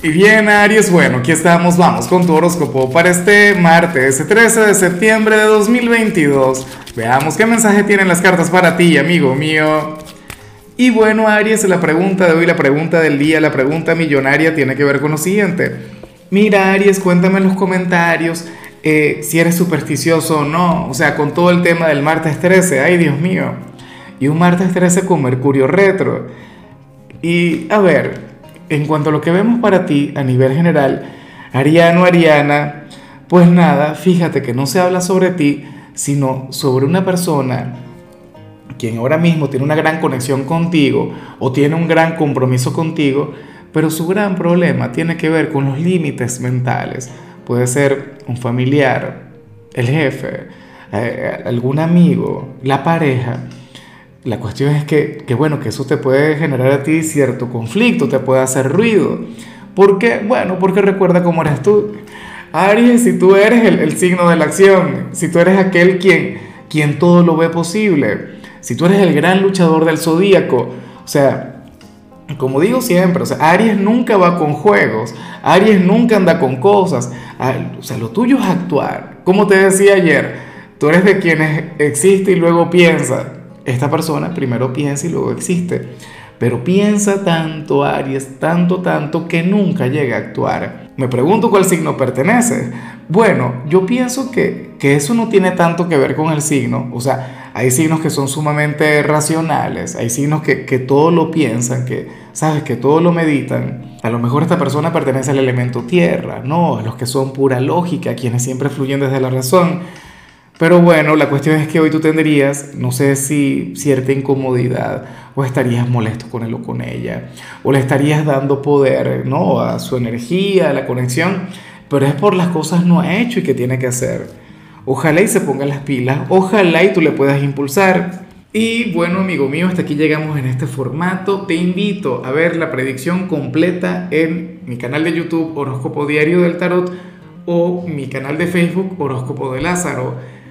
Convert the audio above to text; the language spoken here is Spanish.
Y bien, Aries, bueno, aquí estamos, vamos con tu horóscopo para este martes 13 de septiembre de 2022. Veamos qué mensaje tienen las cartas para ti, amigo mío. Y bueno, Aries, la pregunta de hoy, la pregunta del día, la pregunta millonaria tiene que ver con lo siguiente. Mira, Aries, cuéntame en los comentarios eh, si eres supersticioso o no. O sea, con todo el tema del martes 13, ay Dios mío. Y un martes 13 con Mercurio retro. Y a ver, en cuanto a lo que vemos para ti a nivel general, Ariano, Ariana, pues nada, fíjate que no se habla sobre ti, sino sobre una persona quien ahora mismo tiene una gran conexión contigo o tiene un gran compromiso contigo, pero su gran problema tiene que ver con los límites mentales. Puede ser un familiar, el jefe, eh, algún amigo, la pareja la cuestión es que, bueno, que eso te puede generar a ti cierto conflicto, te puede hacer ruido. ¿Por qué? Bueno, porque recuerda cómo eres tú. Aries, si tú eres el, signo de la acción, si tú eres aquel quien, quien todo lo ve posible, si tú eres el gran luchador del zodíaco, o sea, como digo siempre, o sea, Aries nunca va con juegos, Aries nunca anda con cosas, o sea, lo tuyo es actuar. Como te decía ayer, tú eres de quienes existe y luego piensa esta persona primero piensa y luego existe. Pero piensa tanto, Aries, tanto, tanto, que nunca llega a actuar. Me pregunto cuál signo pertenece. Bueno, yo pienso que, que eso no tiene tanto que ver con el signo. O sea, hay signos que son sumamente racionales, hay signos que, que todo lo piensan, que, ¿sabes? Que todo lo meditan. A lo mejor esta persona pertenece al elemento tierra, ¿no? A los que son pura lógica, quienes siempre fluyen desde la razón. Pero bueno, la cuestión es que hoy tú tendrías, no sé si cierta incomodidad, o estarías molesto con él o con ella, o le estarías dando poder, ¿no? A su energía, a la conexión, pero es por las cosas no ha hecho y que tiene que hacer. Ojalá y se ponga las pilas, ojalá y tú le puedas impulsar. Y bueno, amigo mío, hasta aquí llegamos en este formato. Te invito a ver la predicción completa en mi canal de YouTube Horóscopo Diario del Tarot o mi canal de Facebook Horóscopo de Lázaro.